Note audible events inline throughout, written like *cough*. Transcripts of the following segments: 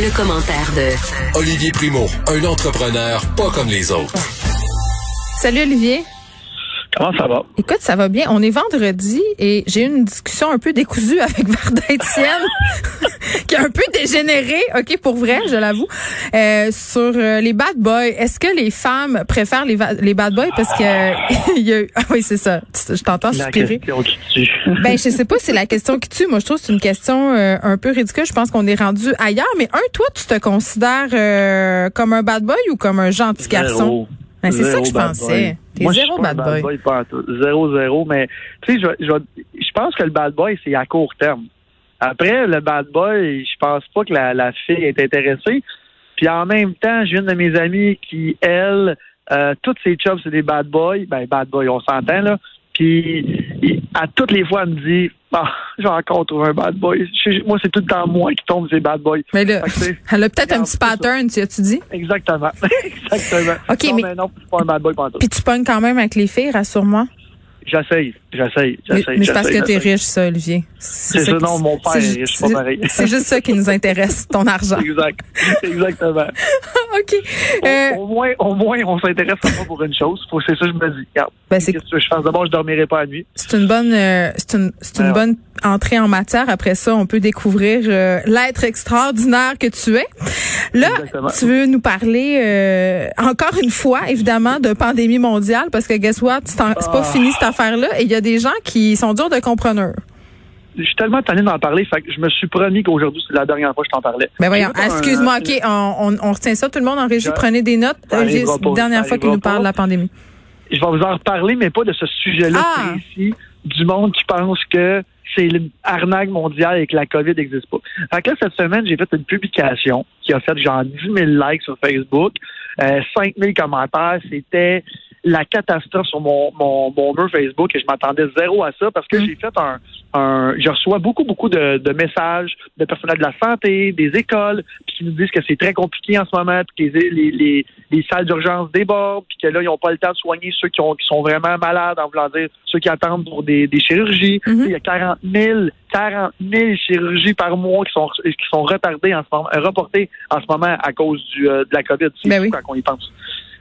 Le, commentaire de Olivier Primo, un entrepreneur pas comme les autres. Salut Olivier. Comment ça va? Écoute, ça va bien. On est vendredi et j'ai eu une discussion un peu décousue avec *laughs* Varda Etienne, *laughs* qui a un peu dégénéré, OK, pour vrai, je l'avoue, euh, sur euh, les bad boys. Est-ce que les femmes préfèrent les, les bad boys? Parce que *laughs* il y a Ah oui, c'est ça. Je t'entends soupirer. La question qui tue. ben, je sais pas si c'est la question qui tue. Moi, je trouve que c'est une question euh, un peu ridicule. Je pense qu'on est rendu ailleurs. Mais un, toi, tu te considères comme un bad boy ou comme un gentil garçon? Ben, c'est ça que je pensais. T'es zéro bad boy. boy pas zéro, zéro. Mais, tu sais, je, je, je pense que le bad boy, c'est à court terme. Après, le bad boy, je pense pas que la, la fille est intéressée. Puis en même temps, j'ai une de mes amies qui, elle, euh, toutes ses chums, c'est des bad boys. Ben, bad boy, on s'entend, là. Puis, à toutes les fois, elle me dit, bah, j'ai encore trouvé un bad boy. moi, c'est tout le temps moi qui tombe ces bad boys. Mais là, elle a peut-être un petit pattern, tu as-tu dit? Exactement. *laughs* Exactement. OK, non, mais, mais non, c'est pas un bad boy pendant Puis tu pognes quand même avec les filles, rassure-moi. J'essaye, j'essaye, j'essaye. Mais c'est parce que t'es riche, ça, Olivier. C'est ça, non, mon père est riche, pas pareil. C'est juste ça qui nous intéresse, ton argent. Exact, *laughs* exactement. *laughs* OK. Euh, au, moins, au moins, on s'intéresse à moi pour une chose. C'est ça je me dis. Regarde, ben, qu'est-ce que je fais? D'abord, je dormirai pas la nuit. C'est une bonne, euh, c'est une, c'est une bonne entrée en matière. Après ça, on peut découvrir euh, l'être extraordinaire que tu es. Là, Exactement. tu veux nous parler euh, encore une fois, évidemment, de pandémie mondiale, parce que guess what, c'est pas Ah. fini cette affaire-là. Et il y a des gens qui sont durs de compreneur. Je suis tellement tanné d'en parler, fait que je me suis promis qu'aujourd'hui, c'est la dernière fois que je t'en parlais. Ben voyons, un- excuse-moi, OK, on, on, on retient ça, tout le monde en régie, Je- prenez des notes. La pas, dernière fois qu'il nous parle de la pandémie. Je vais vous en reparler, mais pas de ce sujet-là Ah! précis du monde qui pense que c'est une arnaque mondiale et que la COVID n'existe pas. Fait que là, cette semaine, j'ai fait une publication qui a fait genre 10 000 likes sur Facebook, euh, 5 000 commentaires. C'était la catastrophe sur mon, mon, mon mur Facebook et je m'attendais zéro à ça parce que Mm. j'ai fait un, un... Je reçois beaucoup, beaucoup de, de messages de personnels de la santé, des écoles, puis qui nous disent que c'est très compliqué en ce moment, puis que les, les, les, les salles d'urgence débordent, puis que là, ils n'ont pas le temps de soigner ceux qui, ont, qui sont vraiment malades, en voulant dire ceux qui attendent pour des, des chirurgies. Mhm. Il y a 40 000, 40 000 chirurgies par mois qui sont, qui sont retardées en ce moment, reportées en ce moment à cause du, euh, de la COVID. C'est Ben oui. quand on y pense.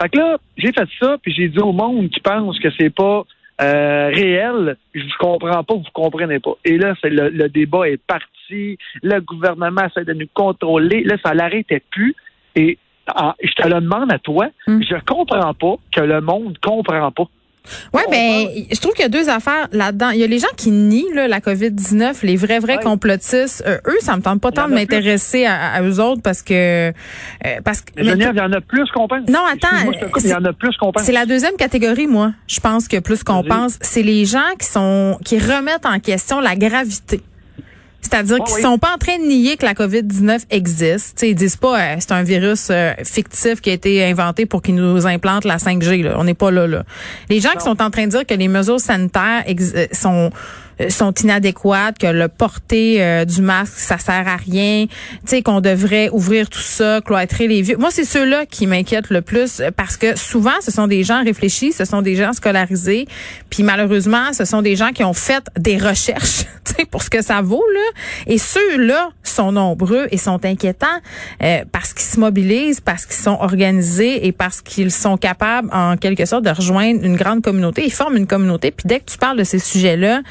Fait que là, j'ai fait ça, puis j'ai dit au monde qui pense que c'est pas euh, réel, je vous comprends pas, vous comprenez pas. Et là, c'est le, le débat est parti, le gouvernement essaie de nous contrôler, là, ça l'arrêtait plus. Et en- je te le demande à toi, Hmm. je comprends pas que le monde comprend pas. Ouais, On ben, parle- je trouve qu'il y a deux affaires là-dedans. Il y a les gens qui nient là, la COVID-19, les vrais, vrais Ouais. complotistes. Euh, eux, ça me tente pas tant de m'intéresser à, à eux autres parce que... euh, parce que mais Geneviève, il y en a plus qu'on pense. Non, attends, coupe, Il y en a plus qu'on pense. c'est la deuxième catégorie, moi. Je pense que plus qu'on pense, c'est les gens qui sont qui remettent en question la gravité. C'est-à-dire Ah qu'ils oui. sont pas en train de nier que la COVID-19 existe. T'sais, ils disent pas euh, c'est un virus euh, fictif qui a été inventé pour qu'il nous implante la 5G. Là. On n'est pas là, là. Les gens qui sont en train de dire que les mesures sanitaires euh, sont sont inadéquates, que le porter euh, du masque, ça sert à rien, tu sais qu'on devrait ouvrir tout ça, cloîtrer les vieux. Moi, c'est ceux-là qui m'inquiètent le plus euh, parce que souvent, ce sont des gens réfléchis, ce sont des gens scolarisés, puis malheureusement, ce sont des gens qui ont fait des recherches, *laughs* tu sais, pour ce que ça vaut là. Et ceux-là sont nombreux et sont inquiétants euh, parce qu'ils se mobilisent, parce qu'ils sont organisés et parce qu'ils sont capables, en quelque sorte, de rejoindre une grande communauté. Ils forment une communauté. Puis dès que tu parles de ces sujets-là,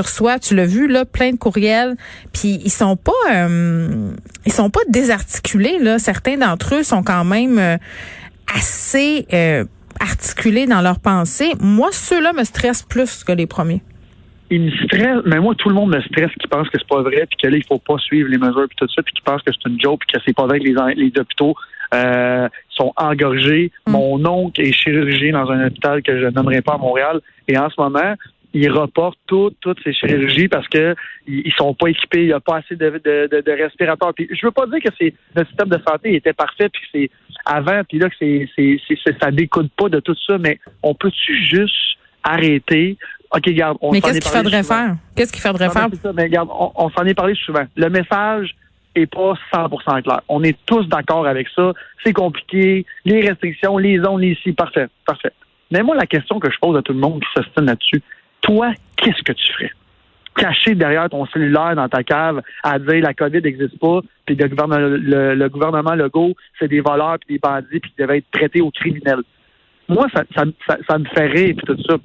reçois, tu l'as vu là, plein de courriels. Puis ils sont pas, euh, ils sont pas désarticulés là. Certains d'entre eux sont quand même euh, assez euh, articulés dans leurs pensées. Moi, ceux-là me stressent plus que les premiers. il me stresse, mais moi, tout le monde me stresse qui pense que c'est pas vrai, puis que là, il faut pas suivre les mesures, puis tout ça, puis qui pense que c'est une joke, puis que c'est pas vrai que les, les hôpitaux euh, sont engorgés. Mm. Mon oncle est chirurgien dans un hôpital que je nommerai pas à Montréal, et en ce moment, ils reportent toutes toutes ces chirurgies parce que ils sont pas équipés, il n'y a pas assez de, de, de, respirateurs. Puis je veux pas dire que c'est notre système de santé était parfait puis c'est avant puis là que c'est c'est ça découle pas de tout ça, mais on peut-tu juste arrêter? OK, garde, on Mais qu'est-ce qu'il faudrait faire? Qu'est-ce qu'il faudrait faire? Ça, mais regarde, on, s'en est parlé souvent. Le message est pas 100% clair. On est tous d'accord avec ça. C'est compliqué. Les restrictions, les zones ici, parfait, parfait. Mais moi, la question que je pose à tout le monde qui s'ostine là-dessus, toi, qu'est-ce que tu ferais? Caché derrière ton cellulaire dans ta cave à dire la COVID n'existe pas, puis le gouvernement, le, gouvernement Legault, c'est des voleurs puis des bandits puis qui devaient être traités aux criminels. Moi, ça, ça, me fait rire puis tout ça.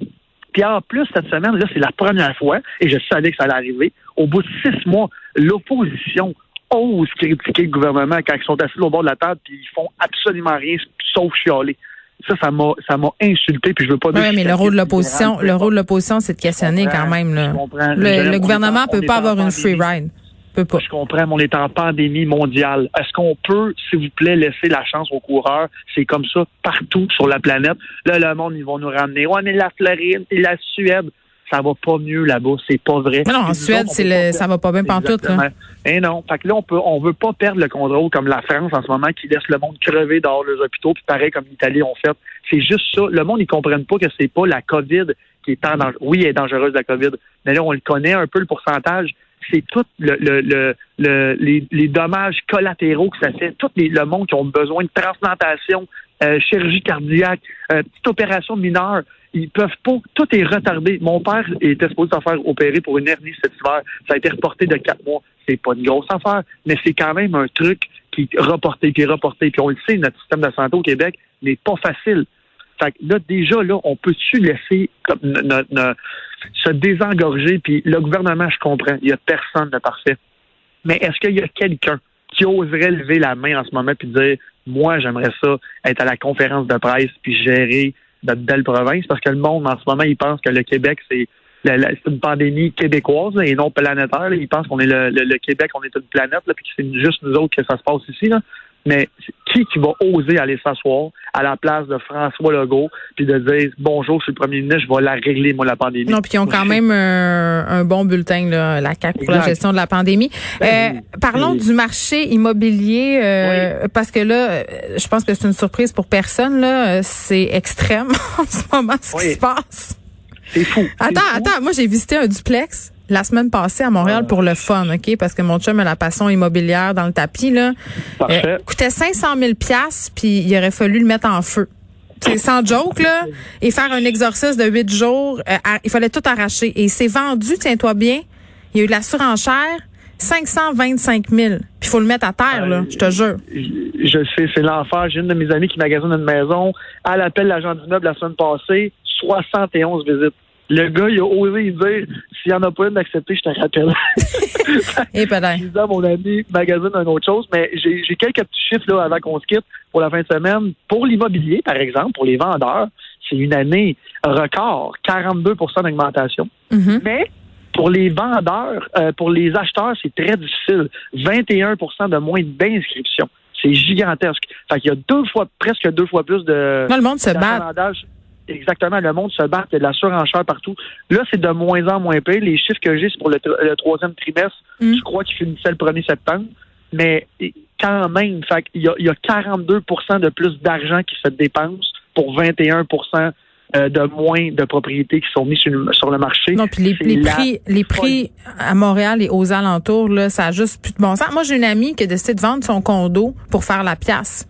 Puis en plus, cette semaine, là, c'est la première fois, et je savais que ça allait arriver, au bout de six mois, l'opposition ose critiquer le gouvernement quand ils sont assis au bord de la table puis ils font absolument rien sauf chialer. Ça, ça m'a, ça m'a insulté, puis je veux pas dire. Oui, mais le rôle de l'opposition, le rôle de l'opposition, c'est de questionner quand même. Là. Le, le gouvernement peut pas avoir une free ride. Peut pas. Je comprends, mais on est en pandémie mondiale. Est-ce qu'on peut, s'il vous plaît, laisser la chance aux coureurs? C'est comme ça partout sur la planète. Là, le monde, ils vont nous ramener. Ouais, mais la Floride et la Suède ça va pas mieux là-bas, c'est pas vrai. Mais non, en Suède, c'est le, ça va pas bien pantoute. Là. Et eh non, fait que là on peut, on veut pas perdre le contrôle comme la France en ce moment qui laisse le monde crever dehors les hôpitaux, puis pareil comme l'Italie ont fait. C'est juste ça. Le monde ils comprennent pas que c'est pas la COVID qui est en danger. Oui, elle est dangereuse la COVID, mais là on le connaît un peu le pourcentage. C'est tout le, le, le, les, dommages collatéraux que ça fait. Tout le monde qui ont besoin de transplantation, euh, chirurgie cardiaque, euh, petite opération mineure ils peuvent pas. Tout est retardé. Mon père était supposé s'en faire opérer pour une hernie cet hiver. Ça a été reporté de quatre mois. C'est pas une grosse affaire, mais c'est quand même un truc qui est reporté, qui est reporté. Puis on le sait, notre système de santé au Québec n'est pas facile. Fait que là, déjà, là, on peut-tu laisser comme, se désengorger? Puis le gouvernement, je comprends, il y a personne de parfait. Mais est-ce qu'il y a quelqu'un qui oserait lever la main en ce moment puis dire moi, j'aimerais ça être à la conférence de presse puis gérer notre belle province parce que le monde, en ce moment, il pense que le Québec, c'est une pandémie québécoise et non planétaire. Il pense qu'on est le, Québec, on est une planète, puis que c'est juste nous autres que ça se passe ici. Là. Mais qui qui va oser aller s'asseoir à la place de François Legault puis de dire bonjour, je suis le premier ministre, je vais la régler moi la pandémie? Non, puis ils ont quand même un, bon bulletin là, la CAC pour la gestion de la pandémie. Ben euh, parlons du marché immobilier euh, parce que là, euh, je pense que c'est une surprise pour personne là. C'est extrême *laughs* en ce moment ce qui se passe. C'est fou. Attends, attends, moi j'ai visité un duplex la semaine passée à Montréal pour le fun, OK? Parce que mon chum a la passion immobilière dans le tapis, là. Parfait. Euh, coûtait 500 000 puis il aurait fallu le mettre en feu. C'est sans joke, là. Et faire un exorcisme de huit jours, euh, il fallait tout arracher. Et c'est vendu, tiens-toi bien. Il y a eu de la surenchère. 525 000. Puis il faut le mettre à terre, là, je te jure. Je sais, c'est l'enfer. J'ai une de mes amies qui magasine une maison. Elle appelle l'agent d'immeuble la semaine passée. 71 visites. Le gars, il a osé dire s'il n'y en a pas une d'accepter, je te rappelle. *laughs* Et peut-être. Je disais à mon ami, magasine une autre chose, mais j'ai quelques petits chiffres là avant qu'on se quitte pour la fin de semaine. Pour l'immobilier, par exemple, pour les vendeurs, c'est une année record, 42% d'augmentation. Mm-hmm. Mais pour les vendeurs, euh, pour les acheteurs, c'est très difficile. 21% de moins d'inscriptions. C'est gigantesque. Fait qu'il y a deux fois, presque deux fois plus de. Non, le monde se bat. Exactement, le monde se bat, il y a de la surenchère partout. Là, c'est de moins en moins payé. Les chiffres que j'ai, c'est pour le, troisième trimestre. Mm. Je crois qu'il finissait le 1er septembre. Mais quand même, fait il, y a, il y a 42% de plus d'argent qui se dépense pour 21% euh, de moins de propriétés qui sont mises sur le, marché. Non, puis les, prix, les prix à Montréal et aux alentours, là, ça a juste plus de bon sens. Moi, j'ai une amie qui a décidé de vendre son condo pour faire la pièce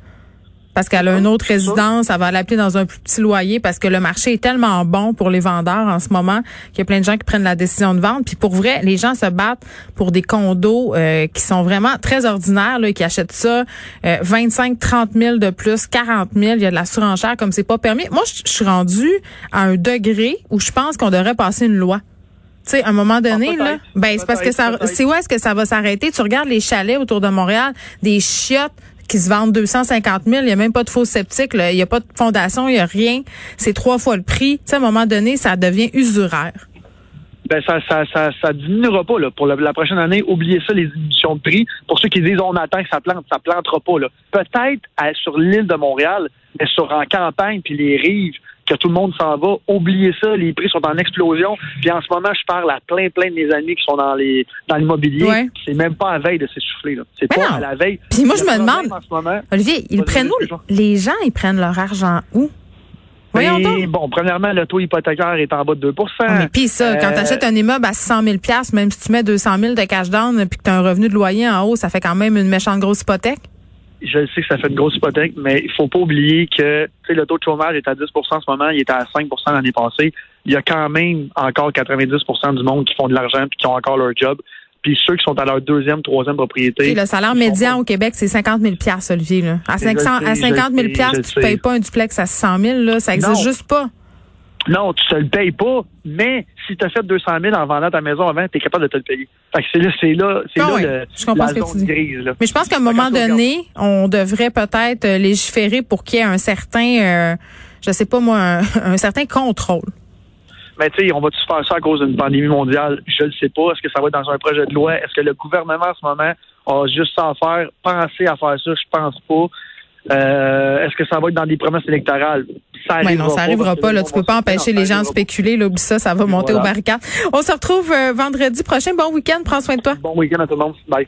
parce qu'elle a une autre résidence, elle va l'appeler dans un plus petit loyer parce que le marché est tellement bon pour les vendeurs en ce moment qu'il y a plein de gens qui prennent la décision de vendre. Puis pour vrai, les gens se battent pour des condos euh, qui sont vraiment très ordinaires, là, qui achètent ça 25, 30 000 de plus, 40 000. Il y a de la surenchère comme c'est pas permis. Moi, je suis rendue à un degré où je pense qu'on devrait passer une loi. Tu sais, à un moment donné, ah, là, ben c'est parce que ça, c'est où est-ce que ça va s'arrêter? Tu regardes les chalets autour de Montréal, des chiottes qui se vendent 250 000. Il n'y a même pas de faux sceptiques. Il n'y a pas de fondation. Il n'y a rien. C'est trois fois le prix. À un moment donné, ça devient usuraire. Ben ça, ça, diminuera pas là. pour la, prochaine année. Oubliez ça les diminutions de prix. Pour ceux qui disent on attend que ça plante, ça plantera pas. Peut-être sur l'île de Montréal, mais sur en campagne puis les rives, que tout le monde s'en va. Oubliez ça, les prix sont en explosion. Puis en ce moment, je parle à plein, plein de mes amis qui sont dans les dans l'immobilier. Ouais. C'est même pas à veille de s'essouffler. C'est pas non. à la veille. Puis moi, je me demande, en ce moment, Olivier, ils prennent où? Les gens, ils prennent leur argent où? Mais, donc. bon, premièrement, le taux hypothécaire est en bas de 2 Ah, mais puis ça, quand Euh, tu achètes un immeuble à 600 000 même si tu mets 200 000 de cash down puis que tu as un revenu de loyer en haut, ça fait quand même une méchante grosse hypothèque. Je sais que ça fait une grosse hypothèque, mais il faut pas oublier que le taux de chômage est à 10% en ce moment, il était à 5% l'année passée. Il y a quand même encore 90% du monde qui font de l'argent puis qui ont encore leur job. Puis ceux qui sont à leur deuxième, troisième propriété. Le salaire médian pas- au Québec, c'est 50 000 Olivier. Là. À, Je le 500, sais, à je 50 000 le sais, tu ne payes pas un duplex à 600 000 là, ça existe Non. juste pas. Non, tu te le payes pas, mais si tu as fait 200 000 en vendant ta maison avant, tu es capable de te le payer. Fait que c'est là, c'est là, c'est Ah là oui, le, je comprends la ce que tu zone dis. grise. Là. Mais je pense qu'à un moment donné, on devrait peut-être euh, légiférer pour qu'il y ait un certain, euh, je sais pas moi, un, *laughs* un certain contrôle. Mais tu sais, on va-tu faire ça à cause d'une pandémie mondiale? Je le sais pas. Est-ce que ça va être dans un projet de loi? Est-ce que le gouvernement en ce moment a juste ça à faire? Penser à faire ça? Je pense pas. Euh, Est-ce que ça va être dans des promesses électorales? Ça Ouais, non, ça pas, arrivera parce que pas. Là, tu peux pas empêcher les gens de spéculer. Là, oublie ça, ça va monter aux voilà. barricades. On se retrouve euh, vendredi prochain. Bon week-end. Prends soin de toi. Bon week-end à tout le monde. Bye.